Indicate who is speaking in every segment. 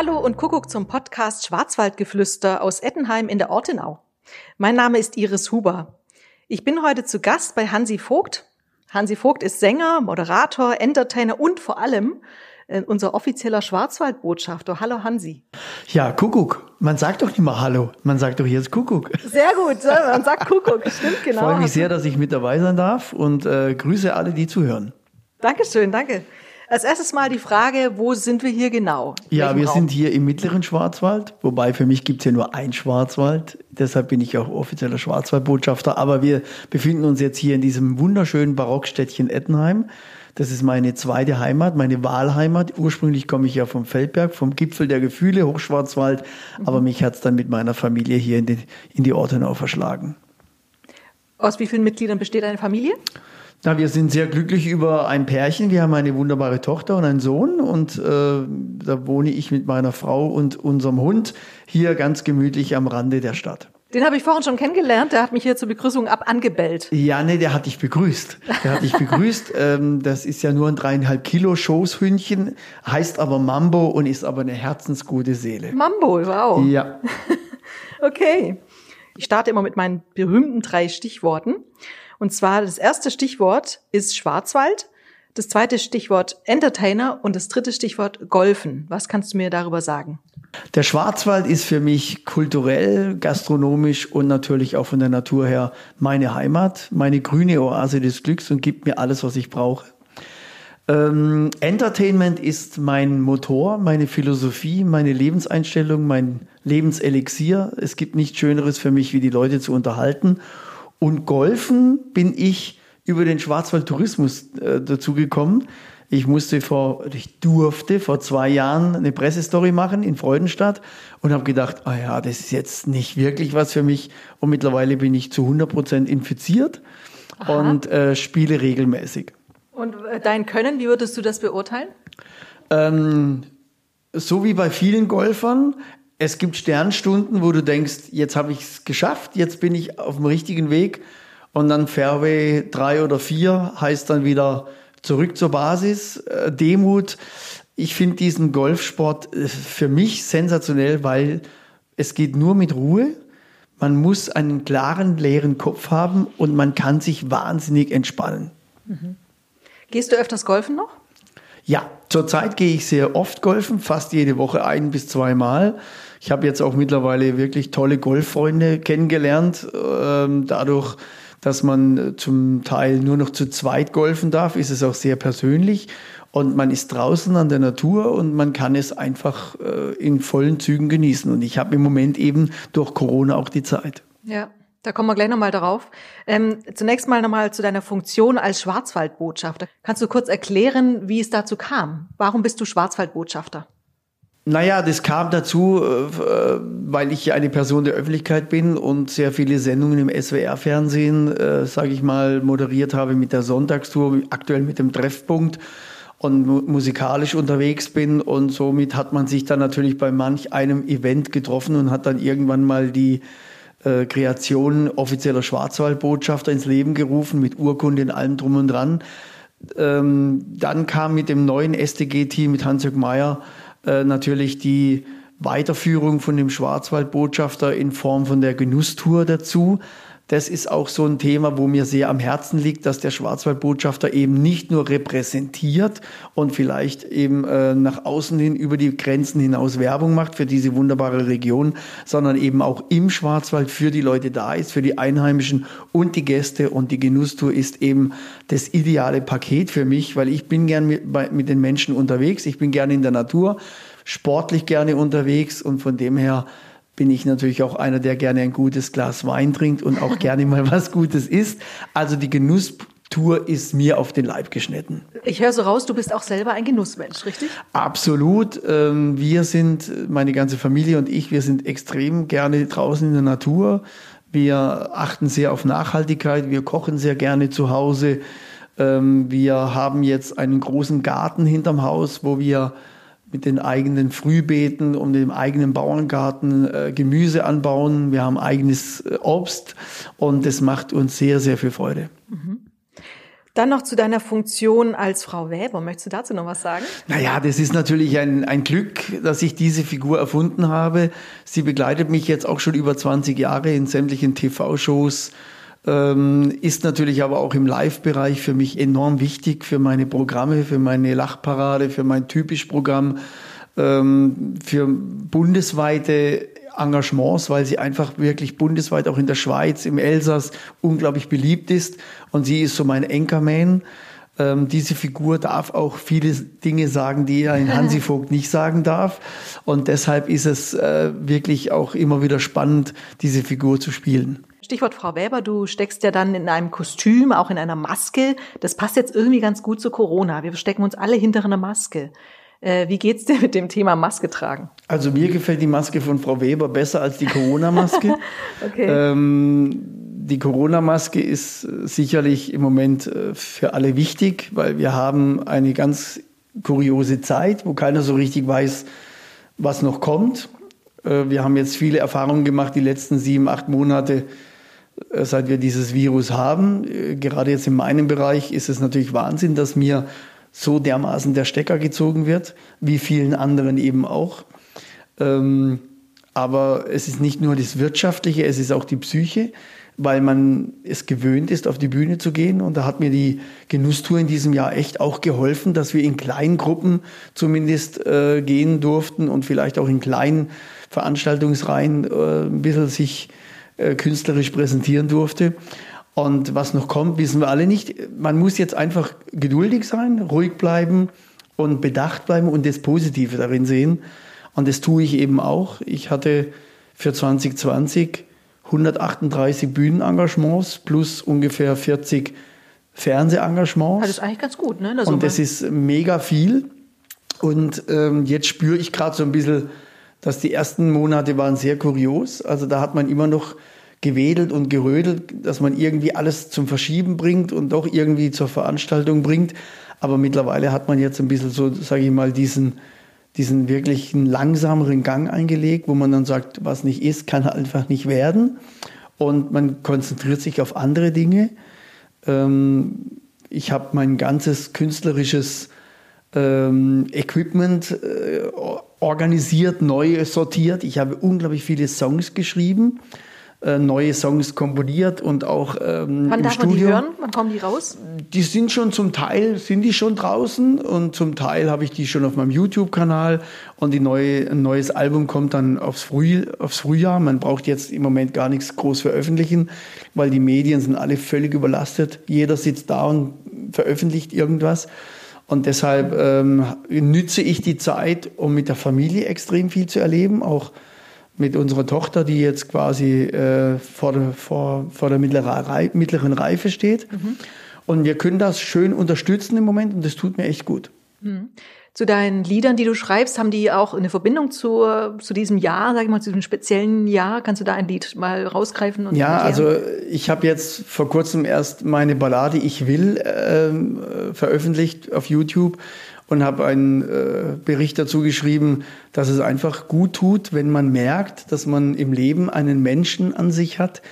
Speaker 1: Hallo und Kuckuck zum Podcast Schwarzwaldgeflüster aus Ettenheim in der Ortenau. Mein Name ist Iris Huber. Ich bin heute zu Gast bei Hansi Vogt. Hansi Vogt ist Sänger, Moderator, Entertainer und vor allem äh, unser offizieller Schwarzwaldbotschafter. Hallo Hansi.
Speaker 2: Ja, Kuckuck. Man sagt doch nicht mal Hallo, man sagt doch jetzt Kuckuck.
Speaker 1: Sehr gut, man sagt Kuckuck, stimmt genau.
Speaker 2: Ich freue mich sehr, dass ich mit dabei sein darf und äh, grüße alle, die zuhören.
Speaker 1: Dankeschön, danke. Als erstes mal die Frage, wo sind wir hier genau?
Speaker 2: Ja, wir Raum? sind hier im mittleren Schwarzwald, wobei für mich gibt es ja nur ein Schwarzwald. Deshalb bin ich auch offizieller Schwarzwaldbotschafter. Aber wir befinden uns jetzt hier in diesem wunderschönen Barockstädtchen Ettenheim. Das ist meine zweite Heimat, meine Wahlheimat. Ursprünglich komme ich ja vom Feldberg, vom Gipfel der Gefühle, Hochschwarzwald. Mhm. Aber mich hat es dann mit meiner Familie hier in die, in die Ortenau verschlagen.
Speaker 1: Aus wie vielen Mitgliedern besteht eine Familie?
Speaker 2: Na, wir sind sehr glücklich über ein Pärchen. Wir haben eine wunderbare Tochter und einen Sohn und äh, da wohne ich mit meiner Frau und unserem Hund hier ganz gemütlich am Rande der Stadt.
Speaker 1: Den habe ich vorhin schon kennengelernt. Der hat mich hier zur Begrüßung ab angebellt.
Speaker 2: Ja, nee, der hat dich begrüßt. Der hat dich begrüßt. ähm, das ist ja nur ein dreieinhalb Kilo Schoßhündchen, heißt aber Mambo und ist aber eine herzensgute Seele.
Speaker 1: Mambo, wow.
Speaker 2: Ja.
Speaker 1: okay. Ich starte immer mit meinen berühmten drei Stichworten. Und zwar das erste Stichwort ist Schwarzwald, das zweite Stichwort Entertainer und das dritte Stichwort Golfen. Was kannst du mir darüber sagen?
Speaker 2: Der Schwarzwald ist für mich kulturell, gastronomisch und natürlich auch von der Natur her meine Heimat, meine grüne Oase des Glücks und gibt mir alles, was ich brauche. Ähm, Entertainment ist mein Motor, meine Philosophie, meine Lebenseinstellung, mein Lebenselixier. Es gibt nichts Schöneres für mich, wie die Leute zu unterhalten und Golfen bin ich über den Schwarzwald Tourismus äh, dazu gekommen. Ich musste vor, ich durfte vor zwei Jahren eine Pressestory machen in Freudenstadt und habe gedacht, ah ja, das ist jetzt nicht wirklich was für mich. Und mittlerweile bin ich zu 100 Prozent infiziert Aha. und äh, spiele regelmäßig.
Speaker 1: Und äh, dein Können, wie würdest du das beurteilen?
Speaker 2: Ähm, so wie bei vielen Golfern, es gibt Sternstunden, wo du denkst, jetzt habe ich es geschafft, jetzt bin ich auf dem richtigen Weg. Und dann Fairway drei oder vier heißt dann wieder zurück zur Basis, äh, Demut. Ich finde diesen Golfsport äh, für mich sensationell, weil es geht nur mit Ruhe. Man muss einen klaren, leeren Kopf haben und man kann sich wahnsinnig entspannen. Mhm.
Speaker 1: Gehst du öfters golfen noch?
Speaker 2: Ja, zurzeit gehe ich sehr oft golfen, fast jede Woche ein bis zweimal. Ich habe jetzt auch mittlerweile wirklich tolle Golffreunde kennengelernt. Ähm, dadurch, dass man zum Teil nur noch zu zweit golfen darf, ist es auch sehr persönlich. Und man ist draußen an der Natur und man kann es einfach äh, in vollen Zügen genießen. Und ich habe im Moment eben durch Corona auch die Zeit.
Speaker 1: Ja. Da kommen wir gleich nochmal darauf. Ähm, zunächst mal nochmal zu deiner Funktion als Schwarzwaldbotschafter. Kannst du kurz erklären, wie es dazu kam? Warum bist du Schwarzwaldbotschafter?
Speaker 2: Naja, das kam dazu, äh, weil ich eine Person der Öffentlichkeit bin und sehr viele Sendungen im SWR-Fernsehen, äh, sage ich mal, moderiert habe mit der Sonntagstour, aktuell mit dem Treffpunkt und musikalisch unterwegs bin. Und somit hat man sich dann natürlich bei manch einem Event getroffen und hat dann irgendwann mal die äh, Kreation offizieller Schwarzwaldbotschafter ins Leben gerufen, mit Urkunde und allem drum und dran. Ähm, dann kam mit dem neuen SDG-Team mit Hans-Jörg Meyer äh, natürlich die Weiterführung von dem Schwarzwaldbotschafter in Form von der Genusstour dazu. Das ist auch so ein Thema, wo mir sehr am Herzen liegt, dass der Schwarzwaldbotschafter eben nicht nur repräsentiert und vielleicht eben äh, nach außen hin über die Grenzen hinaus Werbung macht für diese wunderbare Region, sondern eben auch im Schwarzwald für die Leute da ist, für die Einheimischen und die Gäste. Und die Genusstour ist eben das ideale Paket für mich, weil ich bin gern mit, bei, mit den Menschen unterwegs, ich bin gerne in der Natur, sportlich gerne unterwegs und von dem her bin ich natürlich auch einer, der gerne ein gutes Glas Wein trinkt und auch gerne mal was Gutes isst. Also die Genusstour ist mir auf den Leib geschnitten.
Speaker 1: Ich höre so raus, du bist auch selber ein Genussmensch, richtig?
Speaker 2: Absolut. Ähm, wir sind, meine ganze Familie und ich, wir sind extrem gerne draußen in der Natur. Wir achten sehr auf Nachhaltigkeit. Wir kochen sehr gerne zu Hause. Ähm, wir haben jetzt einen großen Garten hinterm Haus, wo wir mit den eigenen Frühbeeten und dem eigenen Bauerngarten äh, Gemüse anbauen. Wir haben eigenes äh, Obst und das macht uns sehr, sehr viel Freude. Mhm.
Speaker 1: Dann noch zu deiner Funktion als Frau Weber. Möchtest du dazu noch was sagen?
Speaker 2: Naja, das ist natürlich ein, ein Glück, dass ich diese Figur erfunden habe. Sie begleitet mich jetzt auch schon über 20 Jahre in sämtlichen TV-Shows, ist natürlich aber auch im Live-Bereich für mich enorm wichtig, für meine Programme, für meine Lachparade, für mein Typisch-Programm, ähm, für bundesweite Engagements, weil sie einfach wirklich bundesweit auch in der Schweiz, im Elsass unglaublich beliebt ist. Und sie ist so mein Anchorman. Ähm, diese Figur darf auch viele Dinge sagen, die er in Hansi Vogt nicht sagen darf. Und deshalb ist es äh, wirklich auch immer wieder spannend, diese Figur zu spielen.
Speaker 1: Stichwort Frau Weber, du steckst ja dann in einem Kostüm, auch in einer Maske. Das passt jetzt irgendwie ganz gut zu Corona. Wir stecken uns alle hinter einer Maske. Äh, wie geht's dir mit dem Thema Maske tragen?
Speaker 2: Also mir gefällt die Maske von Frau Weber besser als die Corona-Maske. okay. Ähm, die Corona-Maske ist sicherlich im Moment äh, für alle wichtig, weil wir haben eine ganz kuriose Zeit, wo keiner so richtig weiß, was noch kommt. Äh, wir haben jetzt viele Erfahrungen gemacht, die letzten sieben, acht Monate, seit wir dieses Virus haben. Gerade jetzt in meinem Bereich ist es natürlich Wahnsinn, dass mir so dermaßen der Stecker gezogen wird, wie vielen anderen eben auch. Ähm, aber es ist nicht nur das Wirtschaftliche, es ist auch die Psyche, weil man es gewöhnt ist, auf die Bühne zu gehen. Und da hat mir die Genusstour in diesem Jahr echt auch geholfen, dass wir in kleinen Gruppen zumindest äh, gehen durften und vielleicht auch in kleinen Veranstaltungsreihen äh, ein bisschen sich äh, künstlerisch präsentieren durfte. Und was noch kommt, wissen wir alle nicht. Man muss jetzt einfach geduldig sein, ruhig bleiben und bedacht bleiben und das Positive darin sehen. Und das tue ich eben auch. Ich hatte für 2020 138 Bühnenengagements plus ungefähr 40 Fernsehengagements.
Speaker 1: Das ist eigentlich ganz gut, ne?
Speaker 2: Und das ist mega viel. Und ähm, jetzt spüre ich gerade so ein bisschen, dass die ersten Monate waren sehr kurios. Also da hat man immer noch gewedelt und gerödelt, dass man irgendwie alles zum Verschieben bringt und doch irgendwie zur Veranstaltung bringt. Aber mittlerweile hat man jetzt ein bisschen so, sage ich mal, diesen, diesen wirklich langsameren Gang eingelegt, wo man dann sagt, was nicht ist, kann einfach nicht werden. Und man konzentriert sich auf andere Dinge. Ähm, ich habe mein ganzes künstlerisches ähm, Equipment äh, organisiert, neu sortiert. Ich habe unglaublich viele Songs geschrieben äh, neue Songs komponiert und auch ähm,
Speaker 1: Wann
Speaker 2: im
Speaker 1: darf
Speaker 2: Studio.
Speaker 1: man die hören? Wann kommen die raus?
Speaker 2: Die sind schon zum Teil sind die schon draußen und zum Teil habe ich die schon auf meinem YouTube-Kanal und die neue, ein neues Album kommt dann aufs, Früh, aufs Frühjahr. Man braucht jetzt im Moment gar nichts groß veröffentlichen, weil die Medien sind alle völlig überlastet. Jeder sitzt da und veröffentlicht irgendwas. Und deshalb ähm, nütze ich die Zeit, um mit der Familie extrem viel zu erleben, auch mit unserer Tochter, die jetzt quasi äh, vor, der, vor, vor der mittleren Reife steht. Mhm. Und wir können das schön unterstützen im Moment und das tut mir echt gut.
Speaker 1: Mhm. Zu deinen Liedern, die du schreibst, haben die auch eine Verbindung zu, zu diesem Jahr, sag ich mal, zu diesem speziellen Jahr? Kannst du da ein Lied mal rausgreifen? Und
Speaker 2: ja, also ich habe jetzt vor kurzem erst meine Ballade Ich will äh, veröffentlicht auf YouTube und habe einen äh, Bericht dazu geschrieben, dass es einfach gut tut, wenn man merkt, dass man im Leben einen Menschen an sich hat,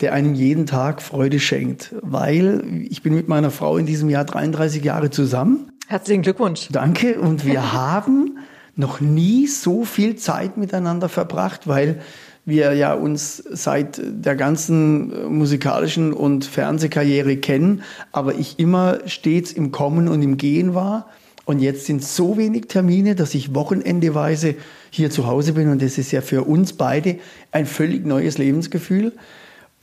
Speaker 2: der einem jeden Tag Freude schenkt. Weil ich bin mit meiner Frau in diesem Jahr 33 Jahre zusammen.
Speaker 1: Herzlichen Glückwunsch.
Speaker 2: Danke. Und wir haben noch nie so viel Zeit miteinander verbracht, weil wir ja uns seit der ganzen musikalischen und Fernsehkarriere kennen, aber ich immer stets im Kommen und im Gehen war. Und jetzt sind so wenig Termine, dass ich wochenendeweise hier zu Hause bin. Und das ist ja für uns beide ein völlig neues Lebensgefühl.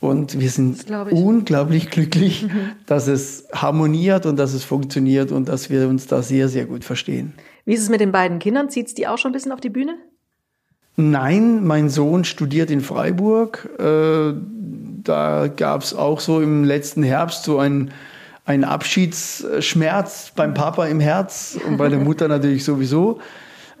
Speaker 2: Und wir sind unglaublich glücklich, mhm. dass es harmoniert und dass es funktioniert und dass wir uns da sehr, sehr gut verstehen.
Speaker 1: Wie ist es mit den beiden Kindern? Zieht es die auch schon ein bisschen auf die Bühne?
Speaker 2: Nein, mein Sohn studiert in Freiburg. Äh, da gab es auch so im letzten Herbst so ein ein Abschiedsschmerz beim Papa im Herz und bei der Mutter natürlich sowieso.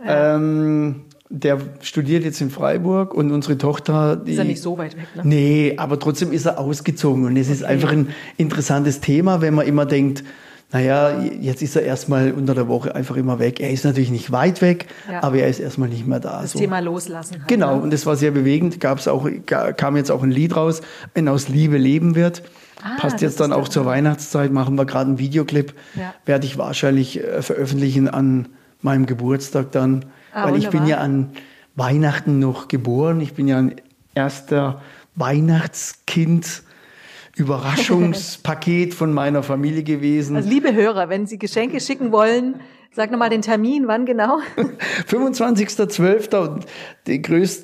Speaker 2: Ja. Ähm, der studiert jetzt in Freiburg und unsere Tochter.
Speaker 1: Die, ist er nicht so weit weg, ne?
Speaker 2: Nee, aber trotzdem ist er ausgezogen. Und es okay. ist einfach ein interessantes Thema, wenn man immer denkt, naja, jetzt ist er erstmal unter der Woche einfach immer weg. Er ist natürlich nicht weit weg, ja. aber er ist erstmal nicht mehr da.
Speaker 1: Das so. Thema loslassen. Halt,
Speaker 2: genau, ne? und das war sehr bewegend. Gab's auch, kam jetzt auch ein Lied raus, wenn aus Liebe leben wird. Ah, Passt jetzt dann auch zur Weihnachtszeit, machen wir gerade einen Videoclip, ja. werde ich wahrscheinlich äh, veröffentlichen an meinem Geburtstag dann. Ah, weil wunderbar. ich bin ja an Weihnachten noch geboren. Ich bin ja ein erster Weihnachtskind. Überraschungspaket von meiner Familie gewesen.
Speaker 1: Also liebe Hörer, wenn Sie Geschenke schicken wollen, sag nochmal den Termin, wann genau?
Speaker 2: 25.12. Und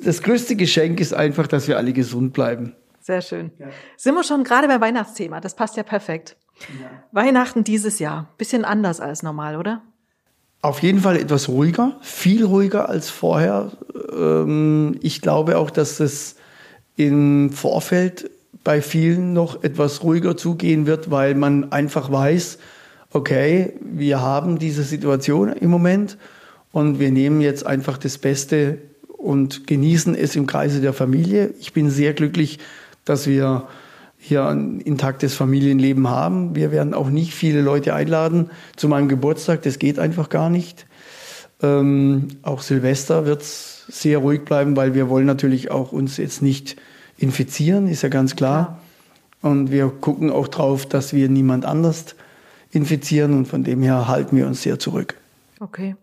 Speaker 2: das größte Geschenk ist einfach, dass wir alle gesund bleiben.
Speaker 1: Sehr schön. Ja. Sind wir schon gerade beim Weihnachtsthema? Das passt ja perfekt. Ja. Weihnachten dieses Jahr. Bisschen anders als normal, oder?
Speaker 2: Auf jeden Fall etwas ruhiger, viel ruhiger als vorher. Ähm, ich glaube auch, dass es im Vorfeld bei vielen noch etwas ruhiger zugehen wird, weil man einfach weiß, okay, wir haben diese Situation im Moment und wir nehmen jetzt einfach das Beste und genießen es im Kreise der Familie. Ich bin sehr glücklich, dass wir hier ein intaktes Familienleben haben. Wir werden auch nicht viele Leute einladen zu meinem Geburtstag. Das geht einfach gar nicht. Ähm, auch Silvester wird es sehr ruhig bleiben, weil wir wollen natürlich auch uns jetzt nicht infizieren, ist ja ganz klar. Ja. Und wir gucken auch drauf, dass wir niemand anders infizieren und von dem her halten wir uns sehr zurück.
Speaker 1: Okay.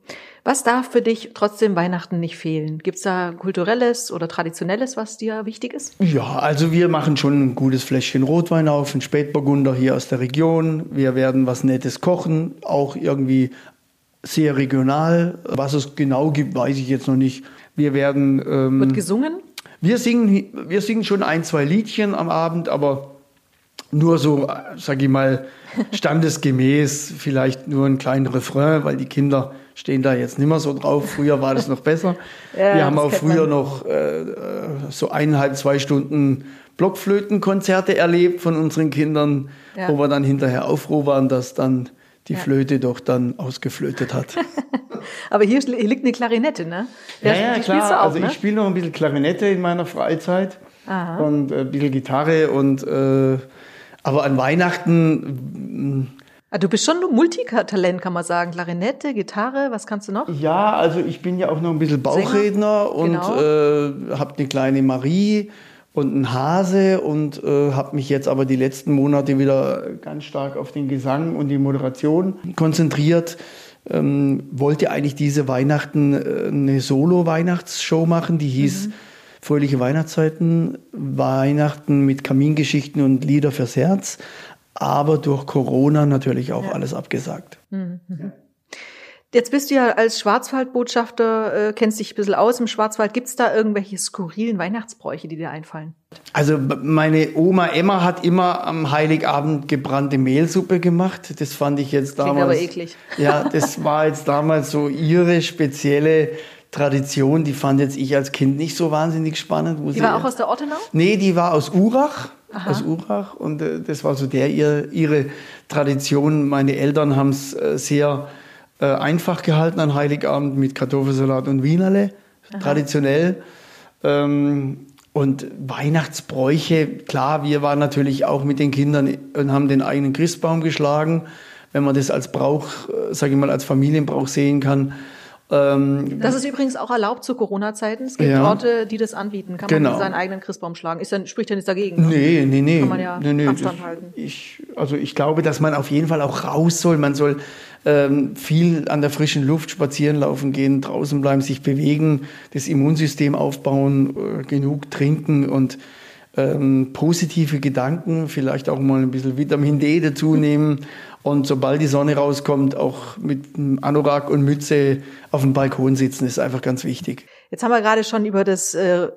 Speaker 1: Was darf für dich trotzdem Weihnachten nicht fehlen? Gibt es da kulturelles oder traditionelles, was dir wichtig ist?
Speaker 2: Ja, also wir machen schon ein gutes Fläschchen Rotwein auf, ein Spätburgunder hier aus der Region. Wir werden was Nettes kochen, auch irgendwie sehr regional. Was es genau gibt, weiß ich jetzt noch nicht. Wir werden.
Speaker 1: Ähm, Wird gesungen?
Speaker 2: Wir singen, wir singen schon ein, zwei Liedchen am Abend, aber nur so, sag ich mal, standesgemäß, vielleicht nur ein kleinen Refrain, weil die Kinder stehen da jetzt nicht mehr so drauf. Früher war das noch besser. ja, wir haben auch früher man. noch äh, so eineinhalb, zwei Stunden Blockflötenkonzerte erlebt von unseren Kindern, ja. wo wir dann hinterher aufruhr waren, dass dann die ja. Flöte doch dann ausgeflötet hat.
Speaker 1: Aber hier liegt eine Klarinette, ne?
Speaker 2: Ja, ja, klar. Auch, also ich ne? spiele noch ein bisschen Klarinette in meiner Freizeit Aha. und ein bisschen Gitarre und äh, aber an Weihnachten
Speaker 1: du bist schon ein Multitalent, kann man sagen. Klarinette, Gitarre, was kannst du noch?
Speaker 2: Ja, also ich bin ja auch noch ein bisschen Bauchredner Sänger? und genau. äh, habe eine kleine Marie und einen Hase und äh, habe mich jetzt aber die letzten Monate wieder ganz stark auf den Gesang und die Moderation konzentriert. Ähm, wollte eigentlich diese Weihnachten äh, eine Solo-Weihnachtsshow machen, die hieß mhm. Fröhliche Weihnachtszeiten, Weihnachten mit Kamingeschichten und Lieder fürs Herz aber durch Corona natürlich auch ja. alles abgesagt. Mhm.
Speaker 1: Jetzt bist du ja als Schwarzwaldbotschafter, äh, kennst dich ein bisschen aus im Schwarzwald. Gibt es da irgendwelche skurrilen Weihnachtsbräuche, die dir einfallen?
Speaker 2: Also meine Oma Emma hat immer am Heiligabend gebrannte Mehlsuppe gemacht. Das fand ich jetzt damals. Klingt
Speaker 1: aber eklig.
Speaker 2: Ja, das war jetzt damals so ihre spezielle Tradition. Die fand jetzt ich als Kind nicht so wahnsinnig spannend.
Speaker 1: Die war auch aus der Ortenau?
Speaker 2: Nee, die war aus Urach. Aha. aus Urach. Und äh, das war so der ihr, ihre Tradition. Meine Eltern haben es äh, sehr äh, einfach gehalten an Heiligabend mit Kartoffelsalat und Wienerle, Aha. traditionell. Ähm, und Weihnachtsbräuche, klar, wir waren natürlich auch mit den Kindern und haben den eigenen Christbaum geschlagen, wenn man das als Brauch, äh, sage ich mal, als Familienbrauch sehen kann.
Speaker 1: Ähm, das ist übrigens auch erlaubt zu Corona-Zeiten. Es gibt ja. Orte, die das anbieten. Kann genau. man seinen eigenen Christbaum schlagen? Ist dann, spricht ja nichts dagegen?
Speaker 2: Ne? Nee, nee, nee.
Speaker 1: Kann man ja
Speaker 2: nee, nee.
Speaker 1: Abstand halten.
Speaker 2: Ich, also ich glaube, dass man auf jeden Fall auch raus soll. Man soll ähm, viel an der frischen Luft spazieren laufen gehen, draußen bleiben, sich bewegen, das Immunsystem aufbauen, äh, genug trinken und ähm, positive Gedanken, vielleicht auch mal ein bisschen Vitamin D dazu nehmen und sobald die Sonne rauskommt, auch mit Anorak und Mütze auf dem Balkon sitzen, ist einfach ganz wichtig.
Speaker 1: Jetzt haben wir gerade schon über das äh,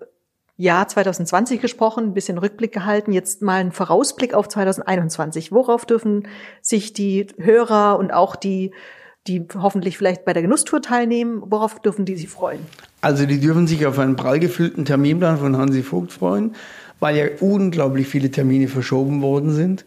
Speaker 1: Jahr 2020 gesprochen, ein bisschen Rückblick gehalten. Jetzt mal ein Vorausblick auf 2021. Worauf dürfen sich die Hörer und auch die die hoffentlich vielleicht bei der Genusstour teilnehmen. Worauf dürfen die sich freuen?
Speaker 2: Also die dürfen sich auf einen prall gefüllten Terminplan von Hansi Vogt freuen, weil ja unglaublich viele Termine verschoben worden sind.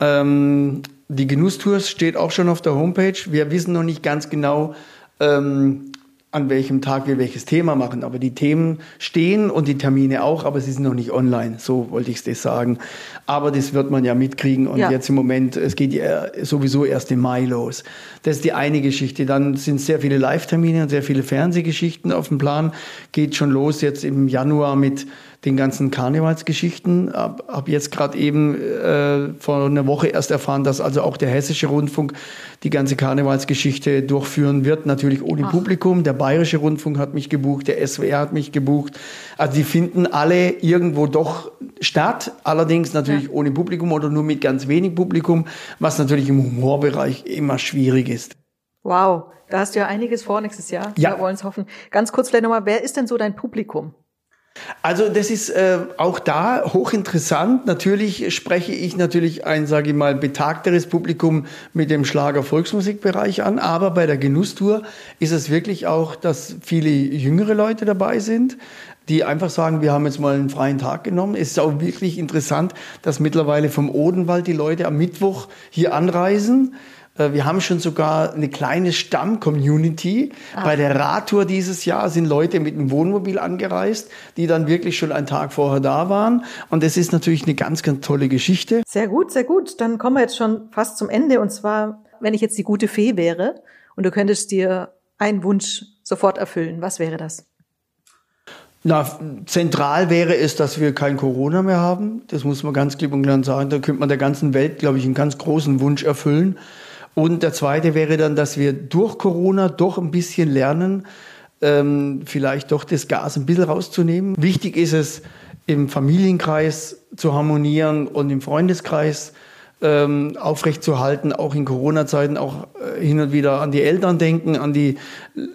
Speaker 2: Ähm, die Genusstours steht auch schon auf der Homepage. Wir wissen noch nicht ganz genau, ähm, an welchem Tag wir welches Thema machen. Aber die Themen stehen und die Termine auch, aber sie sind noch nicht online. So wollte ich es sagen. Aber das wird man ja mitkriegen. Und ja. jetzt im Moment, es geht ja sowieso erst im Mai los. Das ist die eine Geschichte. Dann sind sehr viele Live-Termine und sehr viele Fernsehgeschichten auf dem Plan. Geht schon los jetzt im Januar mit den ganzen Karnevalsgeschichten. Hab, hab jetzt gerade eben äh, vor einer Woche erst erfahren, dass also auch der Hessische Rundfunk die ganze Karnevalsgeschichte durchführen wird, natürlich ohne Ach. Publikum. Der Bayerische Rundfunk hat mich gebucht, der SWR hat mich gebucht. Also die finden alle irgendwo doch statt, allerdings natürlich ja. ohne Publikum oder nur mit ganz wenig Publikum, was natürlich im Humorbereich immer schwierig ist.
Speaker 1: Wow, da hast du ja einiges vor nächstes Jahr.
Speaker 2: Ja.
Speaker 1: Wir wollen es hoffen. Ganz kurz vielleicht nochmal, wer ist denn so dein Publikum?
Speaker 2: Also das ist äh, auch da hochinteressant. Natürlich spreche ich natürlich ein, sage ich mal, betagteres Publikum mit dem Schlager-Volksmusikbereich an, aber bei der Genusstour ist es wirklich auch, dass viele jüngere Leute dabei sind, die einfach sagen, wir haben jetzt mal einen freien Tag genommen. Es ist auch wirklich interessant, dass mittlerweile vom Odenwald die Leute am Mittwoch hier anreisen wir haben schon sogar eine kleine Stamm-Community. Bei der Radtour dieses Jahr sind Leute mit einem Wohnmobil angereist, die dann wirklich schon einen Tag vorher da waren. Und das ist natürlich eine ganz, ganz tolle Geschichte.
Speaker 1: Sehr gut, sehr gut. Dann kommen wir jetzt schon fast zum Ende. Und zwar, wenn ich jetzt die gute Fee wäre und du könntest dir einen Wunsch sofort erfüllen, was wäre das?
Speaker 2: Na, zentral wäre es, dass wir kein Corona mehr haben. Das muss man ganz klipp und klar sagen. Da könnte man der ganzen Welt, glaube ich, einen ganz großen Wunsch erfüllen. Und der zweite wäre dann, dass wir durch Corona doch ein bisschen lernen, ähm, vielleicht doch das Gas ein bisschen rauszunehmen. Wichtig ist es, im Familienkreis zu harmonieren und im Freundeskreis ähm, aufrechtzuerhalten, auch in Corona-Zeiten, auch äh, hin und wieder an die Eltern denken, an die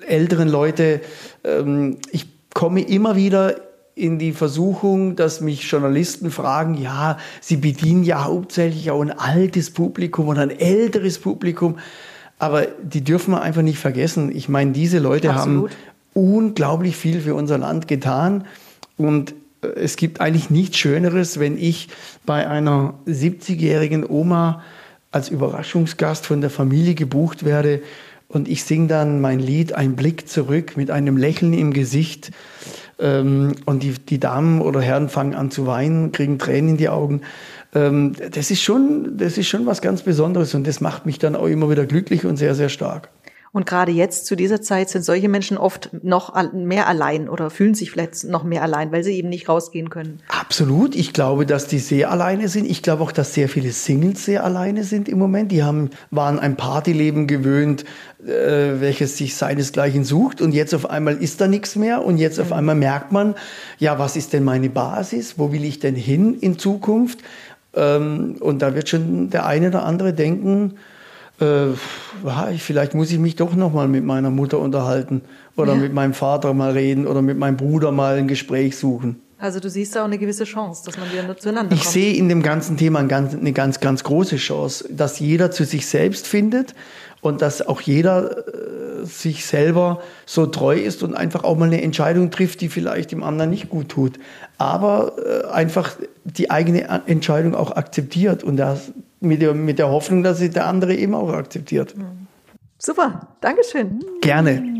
Speaker 2: älteren Leute. Ähm, ich komme immer wieder in die Versuchung, dass mich Journalisten fragen, ja, sie bedienen ja hauptsächlich auch ein altes Publikum oder ein älteres Publikum, aber die dürfen wir einfach nicht vergessen. Ich meine, diese Leute Absolut. haben unglaublich viel für unser Land getan und äh, es gibt eigentlich nichts Schöneres, wenn ich bei einer 70-jährigen Oma als Überraschungsgast von der Familie gebucht werde und ich singe dann mein Lied Ein Blick zurück mit einem Lächeln im Gesicht und die, die Damen oder Herren fangen an zu weinen, kriegen Tränen in die Augen. Ähm, das, ist schon, das ist schon was ganz Besonderes und das macht mich dann auch immer wieder glücklich und sehr, sehr stark.
Speaker 1: Und gerade jetzt zu dieser Zeit sind solche Menschen oft noch mehr allein oder fühlen sich vielleicht noch mehr allein, weil sie eben nicht rausgehen können.
Speaker 2: Absolut. Ich glaube, dass die sehr alleine sind. Ich glaube auch, dass sehr viele Singles sehr alleine sind im Moment. Die haben, waren ein Partyleben gewöhnt, äh, welches sich seinesgleichen sucht. Und jetzt auf einmal ist da nichts mehr. Und jetzt auf mhm. einmal merkt man, ja, was ist denn meine Basis? Wo will ich denn hin in Zukunft? Ähm, und da wird schon der eine oder andere denken, äh, vielleicht muss ich mich doch noch mal mit meiner Mutter unterhalten oder ja. mit meinem Vater mal reden oder mit meinem Bruder mal ein Gespräch suchen.
Speaker 1: Also du siehst da auch eine gewisse Chance, dass man wieder zueinander kommt.
Speaker 2: Ich sehe in dem ganzen Thema eine ganz, eine ganz, ganz große Chance, dass jeder zu sich selbst findet und dass auch jeder äh, sich selber so treu ist und einfach auch mal eine Entscheidung trifft, die vielleicht dem anderen nicht gut tut. Aber äh, einfach die eigene Entscheidung auch akzeptiert und das mit der, mit der Hoffnung, dass sie der andere eben auch akzeptiert.
Speaker 1: Super, Dankeschön.
Speaker 2: Gerne.